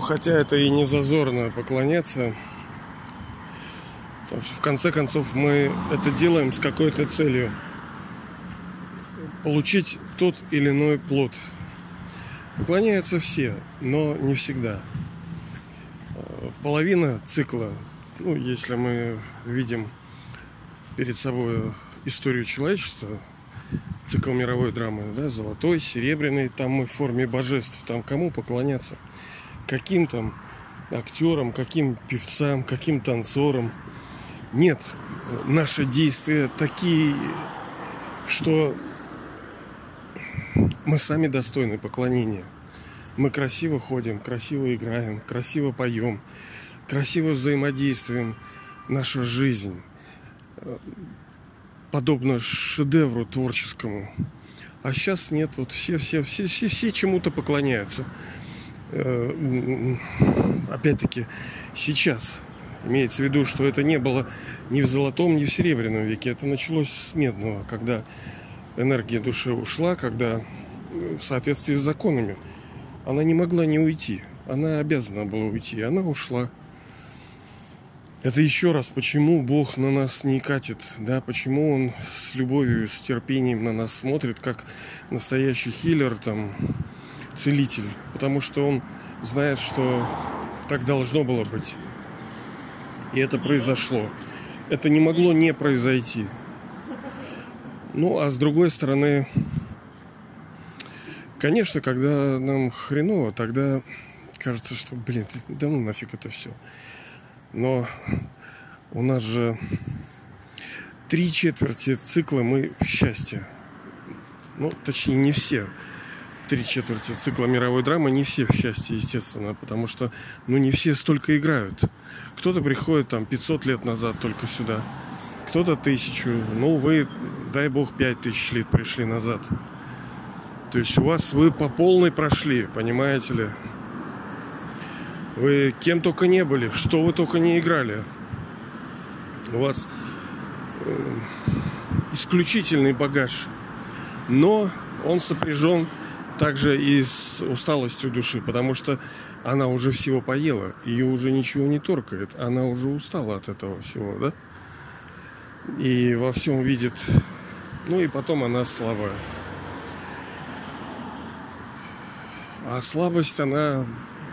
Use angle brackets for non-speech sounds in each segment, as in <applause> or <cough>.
хотя это и не зазорно поклоняться. Потому что в конце концов мы это делаем с какой-то целью. Получить тот или иной плод. Поклоняются все, но не всегда. Половина цикла, ну, если мы видим перед собой историю человечества, цикл мировой драмы, да, золотой, серебряный, там мы в форме божеств, там кому поклоняться, каким там актерам, каким певцам, каким танцорам. Нет, наши действия такие, что мы сами достойны поклонения. Мы красиво ходим, красиво играем, красиво поем, красиво взаимодействуем. Наша жизнь э, подобно шедевру творческому. А сейчас нет, вот все, все, все, все, все чему-то поклоняются. Э, опять-таки, сейчас имеется в виду, что это не было ни в золотом, ни в серебряном веке. Это началось с медного, когда энергия души ушла, когда в соответствии с законами она не могла не уйти. Она обязана была уйти. Она ушла. Это еще раз, почему Бог на нас не катит, да, почему Он с любовью, с терпением на нас смотрит, как настоящий хиллер, там, целитель. Потому что Он знает, что так должно было быть. И это произошло. Это не могло не произойти. Ну, а с другой стороны, конечно, когда нам хреново, тогда кажется, что, блин, да ну нафиг это все. Но у нас же три четверти цикла мы в счастье. Ну, точнее, не все. Три четверти цикла мировой драмы не все в счастье, естественно, потому что, ну, не все столько играют. Кто-то приходит там 500 лет назад только сюда, кто-то тысячу. Ну, вы, дай бог, пять тысяч лет пришли назад. То есть у вас вы по полной прошли, понимаете ли? Вы кем только не были, что вы только не играли. У вас э, исключительный багаж. Но он сопряжен также и с усталостью души, потому что она уже всего поела, ее уже ничего не торкает, она уже устала от этого всего, да? И во всем видит, ну и потом она слабая. А слабость, она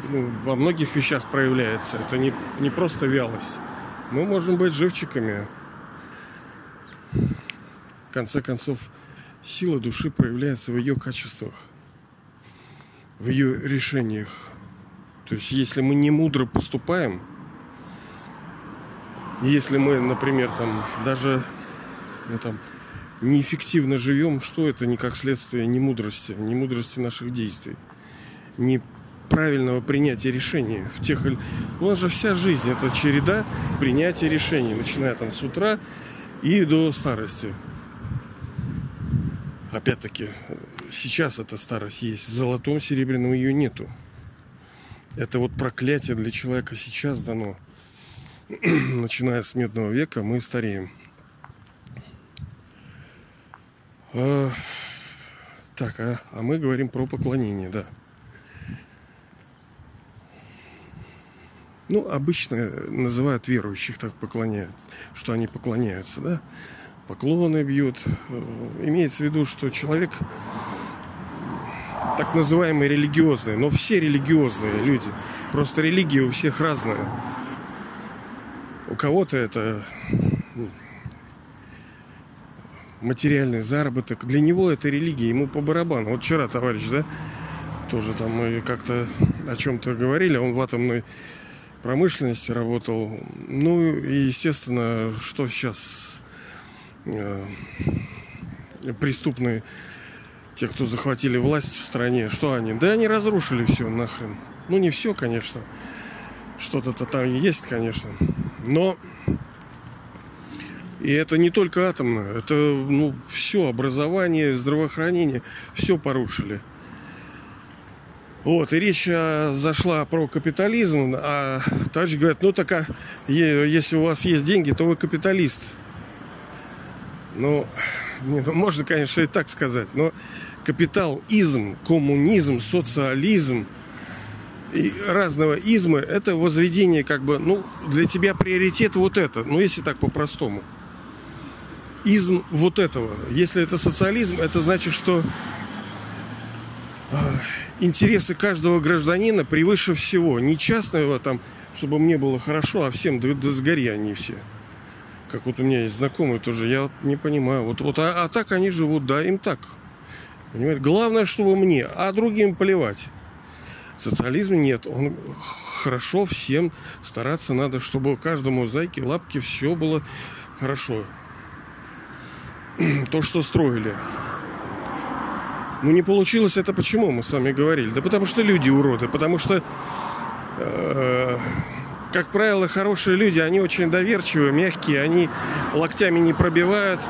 ну, во многих вещах проявляется. Это не, не просто вялость. Мы можем быть живчиками. В конце концов, сила души проявляется в ее качествах, в ее решениях. То есть, если мы не мудро поступаем, если мы, например, там даже ну, там, неэффективно живем, что это не как следствие не мудрости, не мудрости наших действий, не правильного принятия решений в тех. У нас же вся жизнь это череда принятия решений, начиная там с утра и до старости. Опять-таки, сейчас эта старость есть. В золотом, серебряном ее нету. Это вот проклятие для человека сейчас дано. <clears throat> Начиная с медного века мы стареем. А, так, а, а мы говорим про поклонение, да. Ну, обычно называют верующих так поклоняются, что они поклоняются, да? Поклоны бьют. Э, имеется в виду, что человек так называемый религиозный, но все религиозные люди. Просто религия у всех разная. У кого-то это материальный заработок. Для него это религия, ему по барабану. Вот вчера товарищ, да, тоже там мы как-то о чем-то говорили, он в атомной промышленности работал. Ну и, естественно, что сейчас э, преступные, те, кто захватили власть в стране, что они? Да они разрушили все нахрен. Ну не все, конечно. Что-то-то там есть, конечно. Но и это не только атомное, это ну, все, образование, здравоохранение, все порушили. Вот, и речь а, зашла про капитализм, а товарищ говорит, ну так, а, если у вас есть деньги, то вы капиталист. Ну, ну, можно, конечно, и так сказать, но капитализм, коммунизм, социализм, и разного измы, это возведение как бы, ну, для тебя приоритет вот это, ну, если так по-простому. Изм вот этого. Если это социализм, это значит, что э, интересы каждого гражданина превыше всего. Не частного там, чтобы мне было хорошо, а всем да, да сгори они все. Как вот у меня есть знакомые тоже, я вот не понимаю. Вот, вот, а, а так они живут, да, им так. Понимаете? Главное, чтобы мне, а другим плевать. Социализм нет. Он хорошо всем стараться надо, чтобы каждому зайке, лапке все было хорошо. <clears throat> То, что строили. Ну не получилось это почему, мы с вами говорили? Да потому что люди уроды, потому что э, как правило, хорошие люди, они очень доверчивые, мягкие, они локтями не пробивают.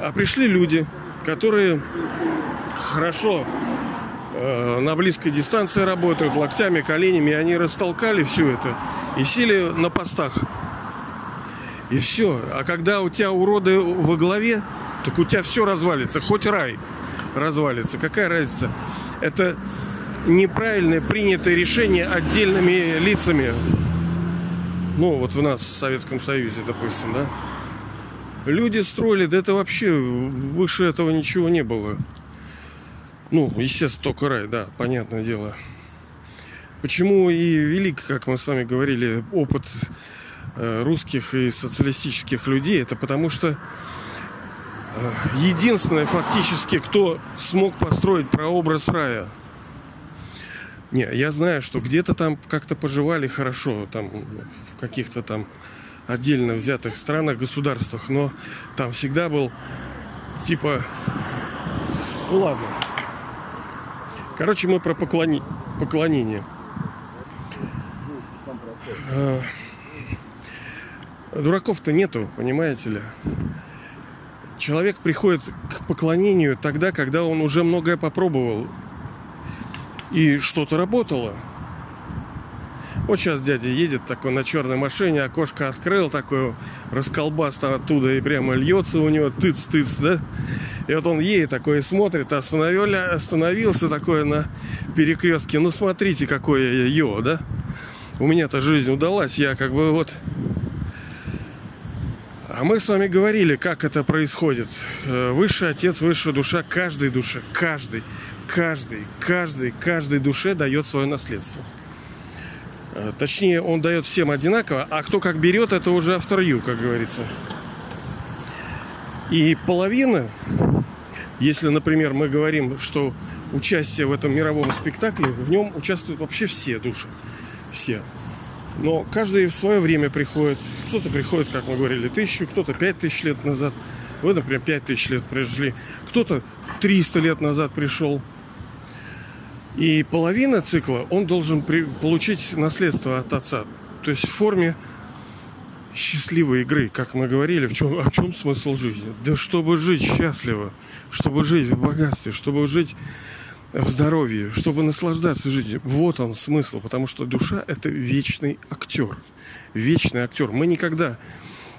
А пришли люди, которые хорошо э, на близкой дистанции работают, локтями, коленями, и они растолкали все это и сели на постах. И все. А когда у тебя уроды во главе, так у тебя все развалится, хоть рай развалится. Какая разница? Это неправильное принятое решение отдельными лицами. Ну, вот в нас, в Советском Союзе, допустим, да? Люди строили, да это вообще выше этого ничего не было. Ну, естественно, только рай, да, понятное дело. Почему и велик, как мы с вами говорили, опыт э, русских и социалистических людей, это потому что э, единственное фактически, кто смог построить прообраз рая – не, я знаю, что где-то там как-то поживали хорошо, там в каких-то там отдельно взятых странах, государствах, но там всегда был типа... Ну ладно. Короче, мы про поклони... поклонение. А, дураков-то нету, понимаете ли. Человек приходит к поклонению тогда, когда он уже многое попробовал и что-то работало. Вот сейчас дядя едет такой на черной машине, окошко открыл, такой расколбас оттуда и прямо льется у него тыц-тыц, да? И вот он едет такой и смотрит, остановили, остановился такой на перекрестке. Ну смотрите, какое йо, да? У меня-то жизнь удалась, я как бы вот... А мы с вами говорили, как это происходит. Э, высший отец, высшая душа каждой душе, каждый каждый, каждый, каждой душе дает свое наследство. Э, точнее, он дает всем одинаково, а кто как берет, это уже автор ю, как говорится. И половина, если, например, мы говорим, что участие в этом мировом спектакле, в нем участвуют вообще все души. Все. Но каждый в свое время приходит. Кто-то приходит, как мы говорили, тысячу, кто-то пять тысяч лет назад. Вы, например, пять тысяч лет пришли. Кто-то 300 лет назад пришел. И половина цикла он должен при, получить наследство от отца. То есть в форме счастливой игры, как мы говорили, в чем, в чем смысл жизни? Да чтобы жить счастливо, чтобы жить в богатстве, чтобы жить в здоровье, чтобы наслаждаться жизнью. Вот он смысл, потому что душа – это вечный актер. Вечный актер. Мы никогда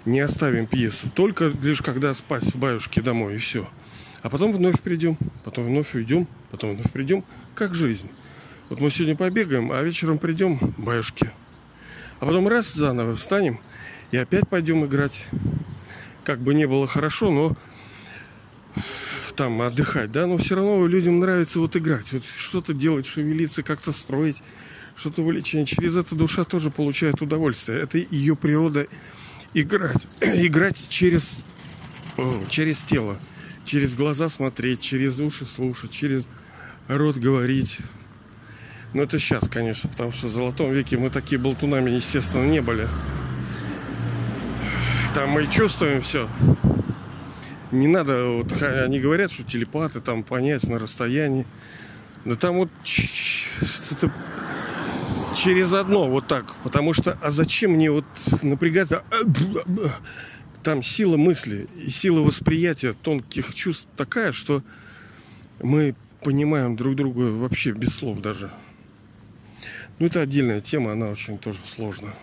не оставим пьесу, только лишь когда спать в баюшке домой, и все. А потом вновь придем, потом вновь уйдем, потом вновь придем, как жизнь. Вот мы сегодня побегаем, а вечером придем, баюшки. А потом раз заново встанем и опять пойдем играть. Как бы не было хорошо, но там отдыхать, да, но все равно людям нравится вот играть, вот что-то делать, шевелиться, как-то строить, что-то увлечение. Через это душа тоже получает удовольствие. Это ее природа играть, <clears throat> играть через, через тело через глаза смотреть, через уши слушать, через рот говорить. Но это сейчас, конечно, потому что в золотом веке мы такие болтунами, естественно, не были. Там мы чувствуем все. Не надо, вот они говорят, что телепаты там понять на расстоянии. Да там вот это через одно вот так. Потому что, а зачем мне вот напрягаться? Там сила мысли и сила восприятия тонких чувств такая, что мы понимаем друг друга вообще без слов даже. Ну, это отдельная тема, она очень тоже сложная.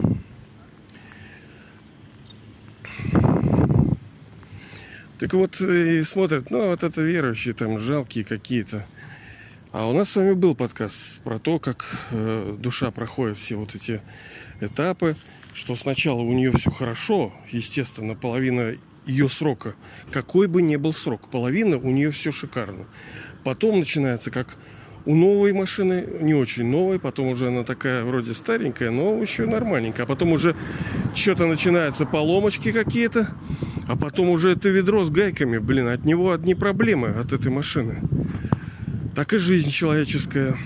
Так вот, и смотрят, ну, вот это верующие, там, жалкие какие-то. А у нас с вами был подкаст про то, как э, душа проходит все вот эти этапы, что сначала у нее все хорошо, естественно, половина ее срока, какой бы ни был срок, половина у нее все шикарно. Потом начинается как у новой машины, не очень новой, потом уже она такая вроде старенькая, но еще нормальненькая. А потом уже что-то начинаются поломочки какие-то, а потом уже это ведро с гайками, блин, от него одни проблемы, от этой машины. Так и жизнь человеческая.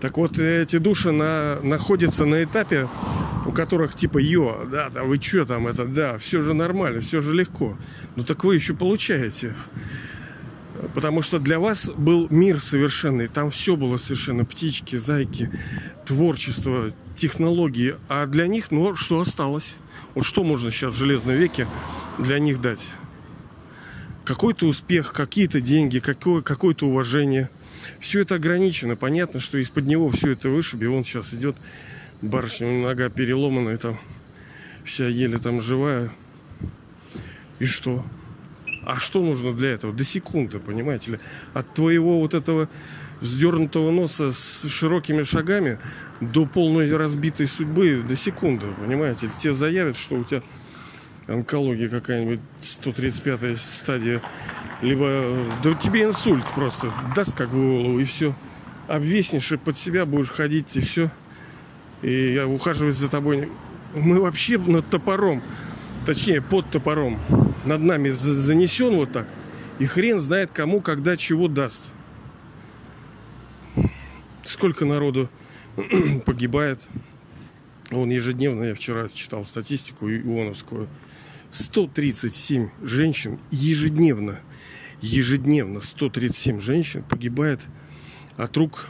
Так вот, эти души на, находятся на этапе, у которых типа, йо, да, да, вы что там, это, да, все же нормально, все же легко. Ну так вы еще получаете. Потому что для вас был мир совершенный. Там все было совершенно. Птички, зайки, творчество, технологии. А для них, ну, что осталось? Вот что можно сейчас в железном веке для них дать? Какой-то успех, какие-то деньги, какое, какое-то уважение. Все это ограничено. Понятно, что из-под него все это вышиби. Он сейчас идет, барышня, нога переломанная, там вся еле там живая. И что? А что нужно для этого? До секунды, понимаете ли? От твоего вот этого вздернутого носа с широкими шагами до полной разбитой судьбы до секунды, понимаете? Тебе заявят, что у тебя онкология какая-нибудь 135 стадия, либо да тебе инсульт просто даст как голову и все. Обвеснешь и под себя будешь ходить и все. И я ухаживать за тобой. Мы вообще над топором, точнее под топором над нами занесен вот так, и хрен знает кому, когда, чего даст. Сколько народу <clears throat> погибает. Он ежедневно, я вчера читал статистику ионовскую, 137 женщин ежедневно, ежедневно 137 женщин погибает от рук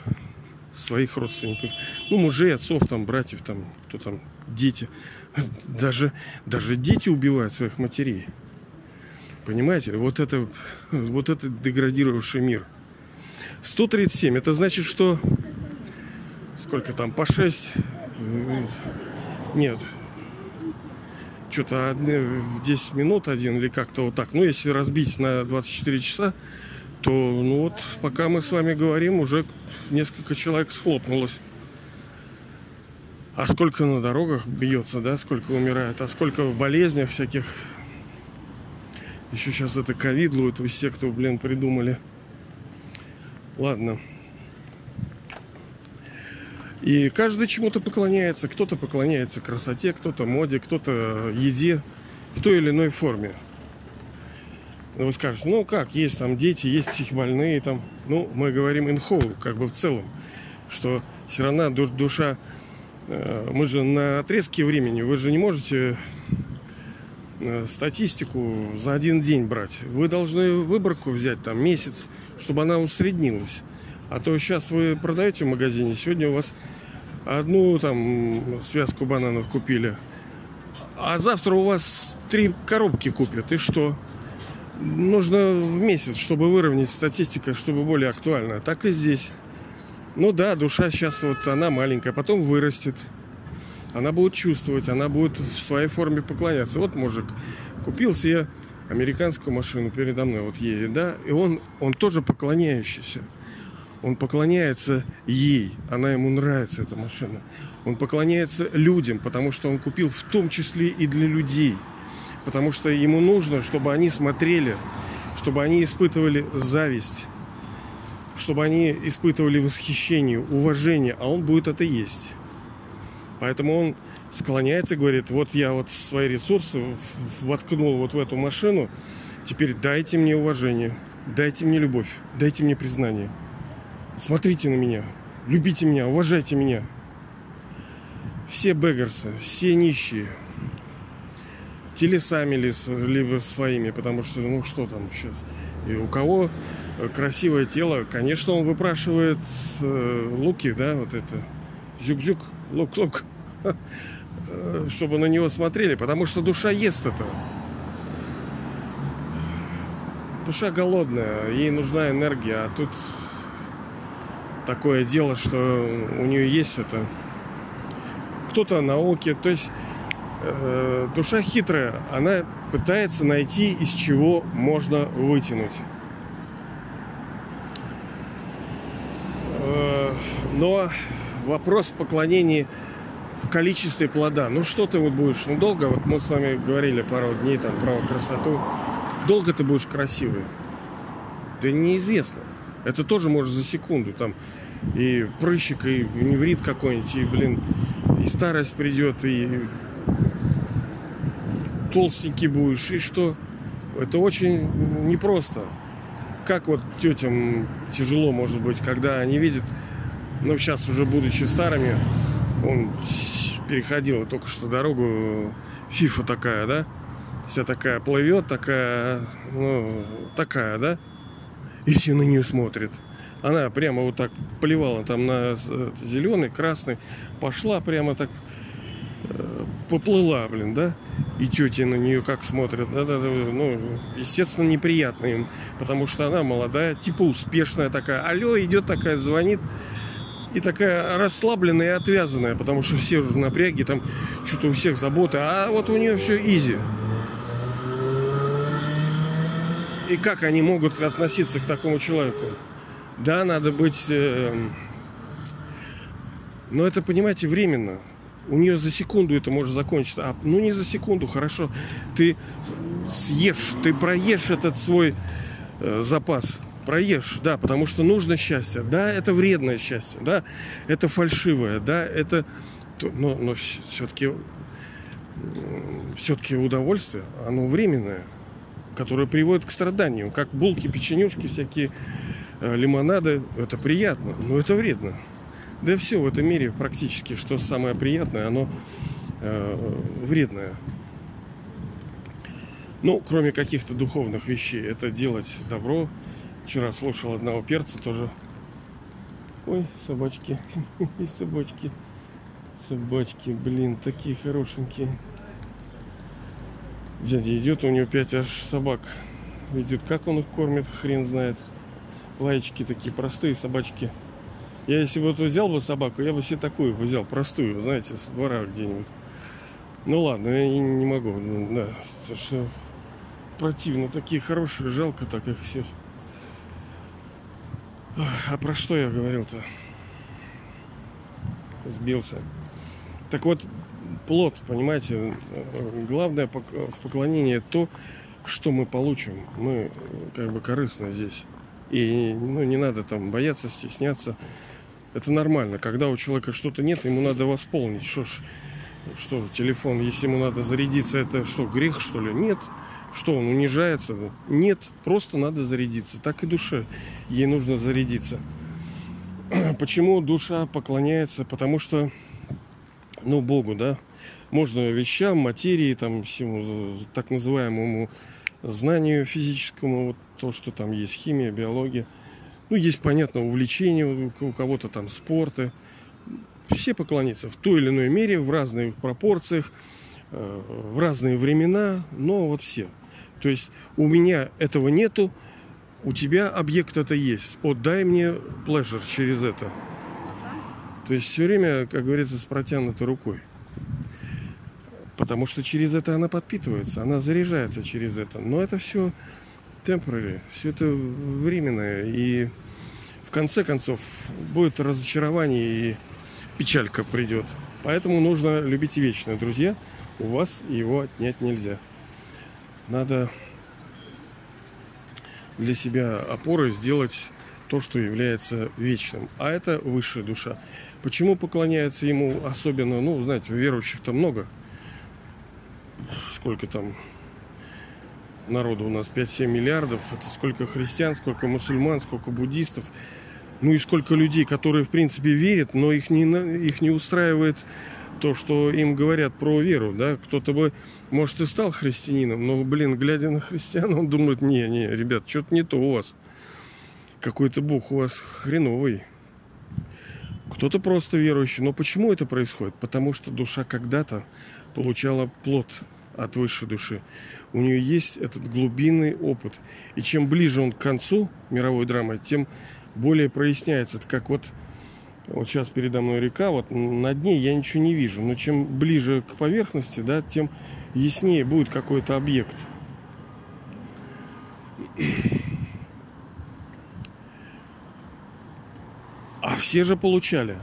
своих родственников. Ну, мужей, отцов, там, братьев, там, кто там, дети. Даже, даже дети убивают своих матерей. Понимаете? Вот это, вот это деградировавший мир. 137. Это значит, что сколько там, по 6? Нет. Что-то 10 минут один или как-то вот так. Ну, если разбить на 24 часа, то, ну вот, пока мы с вами говорим, уже несколько человек схлопнулось. А сколько на дорогах бьется, да, сколько умирает, а сколько в болезнях всяких еще сейчас это ковидлу, эту секту, блин, придумали. Ладно. И каждый чему-то поклоняется. Кто-то поклоняется красоте, кто-то моде, кто-то еде в той или иной форме. Но вы скажете, ну как, есть там дети, есть психбольные там. Ну, мы говорим in whole, как бы в целом, что все равно душа, э, мы же на отрезке времени, вы же не можете Э, статистику за один день брать. Вы должны выборку взять там месяц, чтобы она усреднилась. А то сейчас вы продаете в магазине, сегодня у вас одну там связку бананов купили, а завтра у вас три коробки купят. И что? Нужно в месяц, чтобы выровнять статистику, чтобы более актуально. Так и здесь. Ну да, душа сейчас вот она маленькая, потом вырастет она будет чувствовать, она будет в своей форме поклоняться. Вот мужик купил себе американскую машину передо мной, вот едет, да, и он, он тоже поклоняющийся. Он поклоняется ей, она ему нравится, эта машина. Он поклоняется людям, потому что он купил в том числе и для людей. Потому что ему нужно, чтобы они смотрели, чтобы они испытывали зависть, чтобы они испытывали восхищение, уважение, а он будет это есть. Поэтому он склоняется говорит, вот я вот свои ресурсы воткнул вот в эту машину, теперь дайте мне уважение, дайте мне любовь, дайте мне признание. Смотрите на меня, любите меня, уважайте меня. Все бегерсы, все нищие, телесами ли, либо своими, потому что, ну что там сейчас. И у кого красивое тело, конечно, он выпрашивает э, луки, да, вот это, зюк-зюк, лук-лук. чтобы на него смотрели, потому что душа ест это. Душа голодная, ей нужна энергия, а тут такое дело, что у нее есть это. Кто-то науки, то есть э, душа хитрая, она пытается найти, из чего можно вытянуть. Но вопрос поклонения в количестве плода. Ну что ты вот будешь? Ну долго, вот мы с вами говорили пару дней там про красоту. Долго ты будешь красивый? Да неизвестно. Это тоже может за секунду там и прыщик, и неврит какой-нибудь, и, блин, и старость придет, и толстенький будешь, и что? Это очень непросто. Как вот тетям тяжело, может быть, когда они видят, ну, сейчас уже будучи старыми, он переходил только что дорогу, фифа такая, да? Вся такая плывет, такая, ну, такая, да? И все на нее смотрят. Она прямо вот так поливала там на зеленый, красный, пошла прямо так э, поплыла, блин, да? И тети на нее как смотрят, да, да, да, ну, естественно, неприятно им, потому что она молодая, типа успешная такая, алло, идет такая, звонит, и такая расслабленная и отвязанная, потому что все уже напряги, там что-то у всех заботы, а вот у нее все изи. И как они могут относиться к такому человеку? Да, надо быть... Э, но это, понимаете, временно. У нее за секунду это может закончиться. А, ну, не за секунду, хорошо. Ты съешь, ты проешь этот свой э, запас. Проешь, да, потому что нужно счастье. Да, это вредное счастье, да, это фальшивое, да, это... Но, но все-таки все-таки удовольствие, оно временное, которое приводит к страданию, как булки, печенюшки всякие, лимонады, это приятно, но это вредно. Да все в этом мире практически, что самое приятное, оно э, вредное. Ну, кроме каких-то духовных вещей, это делать добро. Вчера слушал одного перца тоже. Ой, собачки, и <laughs> собачки, собачки, блин, такие хорошенькие. Дядя идет, у него пять аж собак. Идет, как он их кормит, хрен знает лаечки такие простые собачки. Я если бы вот взял бы собаку, я бы себе такую бы взял, простую, знаете, с двора где-нибудь. Ну ладно, я не могу, ну, да, потому что противно, такие хорошие, жалко так их всех. А про что я говорил-то? Сбился. Так вот, плод, понимаете, главное в поклонении то, что мы получим. Мы как бы корыстно здесь. И ну, не надо там бояться, стесняться. Это нормально. Когда у человека что-то нет, ему надо восполнить. Что ж, что же, телефон, если ему надо зарядиться, это что, грех, что ли? Нет. Что, он унижается? Нет, просто надо зарядиться. Так и душе. Ей нужно зарядиться. <clears throat> Почему душа поклоняется? Потому что, ну, Богу, да, можно вещам, материи, там, всему так называемому знанию физическому, вот то, что там есть химия, биология. Ну, есть, понятно, увлечение у кого-то там спорты. Все поклониться в той или иной мере, в разных пропорциях, э, в разные времена, но вот все. То есть у меня этого нету, у тебя объект это есть. Вот дай мне pleasure через это. То есть все время, как говорится, с протянутой рукой. Потому что через это она подпитывается, она заряжается через это. Но это все temporary, все это временное. И в конце концов будет разочарование и печалька придет. Поэтому нужно любить вечное, друзья. У вас его отнять нельзя. Надо для себя опорой сделать то, что является вечным. А это высшая душа. Почему поклоняется ему особенно, ну, знаете, верующих-то много – сколько там народу у нас 5-7 миллиардов. Это сколько христиан, сколько мусульман, сколько буддистов. Ну и сколько людей, которые в принципе верят, но их не, их не устраивает то, что им говорят про веру, да, кто-то бы, может, и стал христианином, но, блин, глядя на христиан, он думает, не, не, ребят, что-то не то у вас. Какой-то бог у вас хреновый. Кто-то просто верующий. Но почему это происходит? Потому что душа когда-то получала плод от высшей души. У нее есть этот глубинный опыт. И чем ближе он к концу мировой драмы, тем более проясняется. Это как вот, вот сейчас передо мной река, вот на дне я ничего не вижу. Но чем ближе к поверхности, да, тем яснее будет какой-то объект. А все же получали.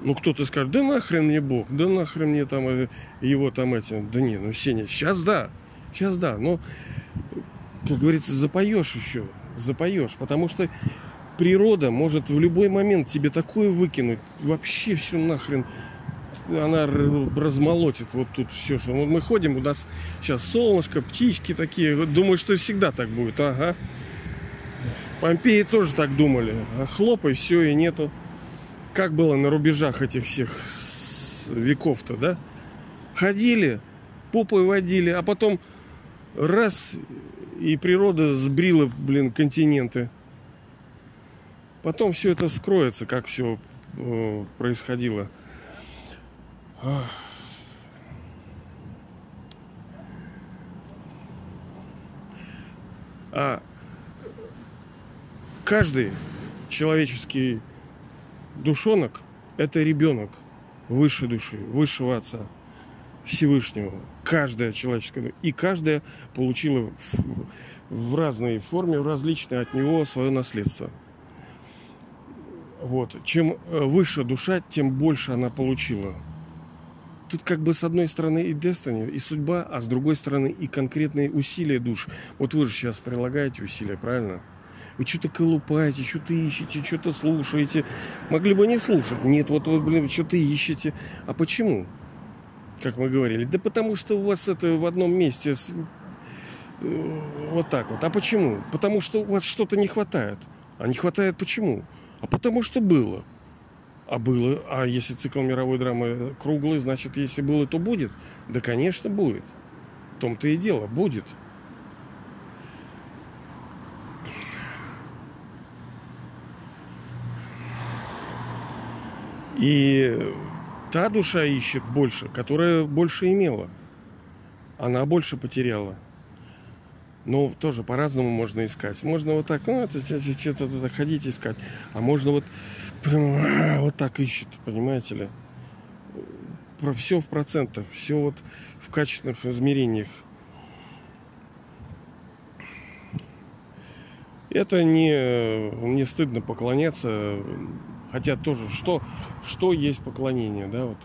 Ну, кто-то скажет, да нахрен мне Бог, да нахрен мне там э, его там эти. Да не, ну, Сеня, сейчас да, сейчас да, но, как говорится, запоешь еще, запоешь, потому что природа может в любой момент тебе такое выкинуть, вообще все нахрен, она размолотит вот тут все, что мы ходим, у нас сейчас солнышко, птички такие, думаю, что всегда так будет, ага. Помпеи тоже так думали, а хлопай, все и нету как было на рубежах этих всех веков-то, да? Ходили, попой водили, а потом раз и природа сбрила, блин, континенты. Потом все это скроется, как все э, происходило. А каждый человеческий душонок – это ребенок высшей души, высшего Отца, Всевышнего. Каждая человеческая и каждая получила в, в разной форме, в различной от него свое наследство. Вот. Чем э, выше душа, тем больше она получила. Тут как бы с одной стороны и Destiny, и судьба, а с другой стороны и конкретные усилия душ. Вот вы же сейчас прилагаете усилия, правильно? Вы что-то колупаете, что-то ищете, что-то слушаете. Могли бы не слушать. Нет, вот вы, блин, что-то ищете. А почему? Как мы говорили. Да потому что у вас это в одном месте э, вот так вот. А почему? Потому что у вас что-то не хватает. А не хватает почему? А потому что было. А было. А если цикл мировой драмы круглый, значит, если было, то будет. Да, конечно, будет. В том-то и дело. Будет. И та душа ищет больше, которая больше имела. Она больше потеряла. Но тоже по-разному можно искать. Можно вот так, ну, это что-то ходить искать. А можно вот, вот так ищет, понимаете ли. Про все в процентах, все вот в качественных измерениях. Это не, не стыдно поклоняться Хотя тоже, что, что есть поклонение, да, вот.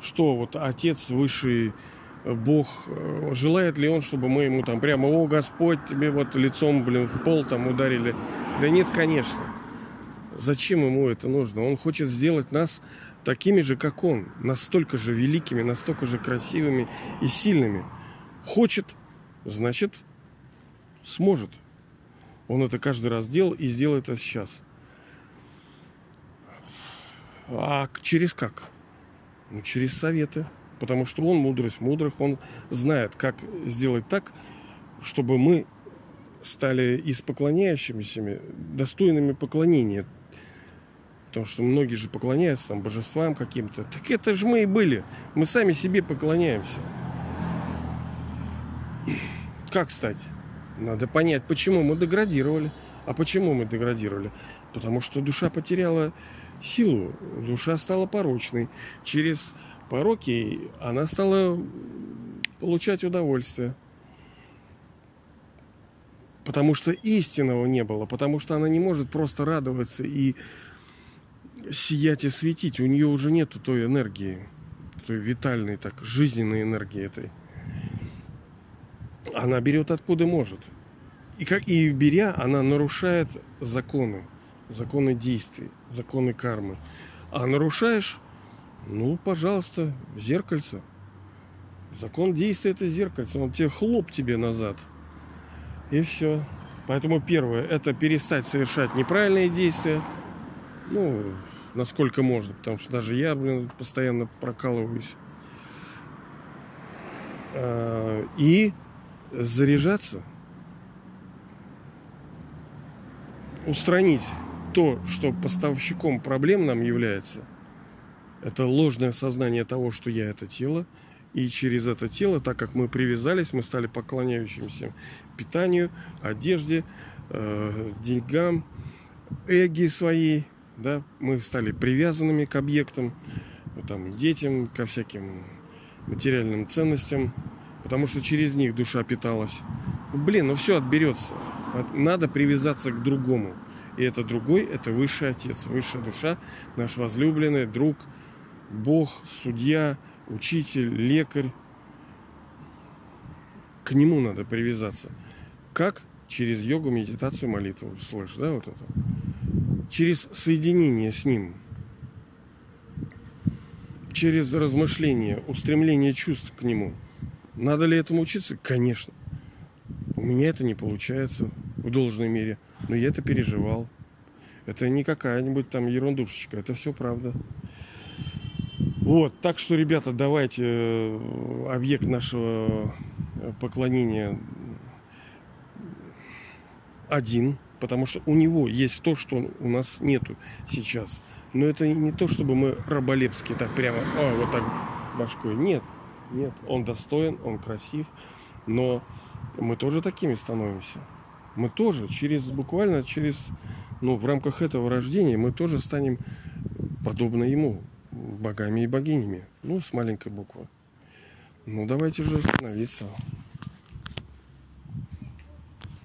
Что вот Отец Высший, э, Бог, э, желает ли Он, чтобы мы ему там прямо, о, Господь, тебе вот лицом, блин, в пол там ударили? Да нет, конечно. Зачем ему это нужно? Он хочет сделать нас такими же, как он, настолько же великими, настолько же красивыми и сильными. Хочет, значит, сможет. Он это каждый раз делал и сделает это сейчас. А через как? Ну, через советы. Потому что он мудрость мудрых, он знает, как сделать так, чтобы мы стали из поклоняющимися достойными поклонения. Потому что многие же поклоняются там божествам каким-то. Так это же мы и были. Мы сами себе поклоняемся. Как стать? Надо понять, почему мы деградировали. А почему мы деградировали? Потому что душа потеряла силу. Душа стала порочной. Через пороки она стала получать удовольствие. Потому что истинного не было, потому что она не может просто радоваться и сиять и светить. У нее уже нету той энергии, той витальной, так, жизненной энергии этой. Она берет откуда может. И, как, и беря, она нарушает законы законы действий, законы кармы. А нарушаешь, ну, пожалуйста, зеркальце. Закон действия это зеркальце. Он тебе хлоп тебе назад. И все. Поэтому первое, это перестать совершать неправильные действия. Ну, насколько можно. Потому что даже я, блин, постоянно прокалываюсь. А, и заряжаться. Устранить то, что поставщиком проблем нам является, это ложное сознание того, что я это тело, и через это тело, так как мы привязались, мы стали поклоняющимся питанию, одежде, э, деньгам, эги своей, да, мы стали привязанными к объектам, там, детям, ко всяким материальным ценностям, потому что через них душа питалась. Блин, ну все отберется. Надо привязаться к другому. И это другой, это высший отец, высшая душа, наш возлюбленный, друг, Бог, судья, учитель, лекарь. К нему надо привязаться. Как? Через йогу, медитацию, молитву. Слышь, да, вот это? Через соединение с ним. Через размышление, устремление чувств к нему. Надо ли этому учиться? Конечно. У меня это не получается в должной мере. Но я это переживал. Это не какая-нибудь там ерундушечка. Это все правда. Вот, так что, ребята, давайте э, объект нашего э, поклонения один, потому что у него есть то, что у нас нету сейчас. Но это не то, чтобы мы раболепски так прямо, о, вот так башкой. Нет, нет, он достоин, он красив, но мы тоже такими становимся. Мы тоже через буквально через, ну, в рамках этого рождения мы тоже станем подобно ему, богами и богинями. Ну, с маленькой буквы. Ну, давайте же остановиться.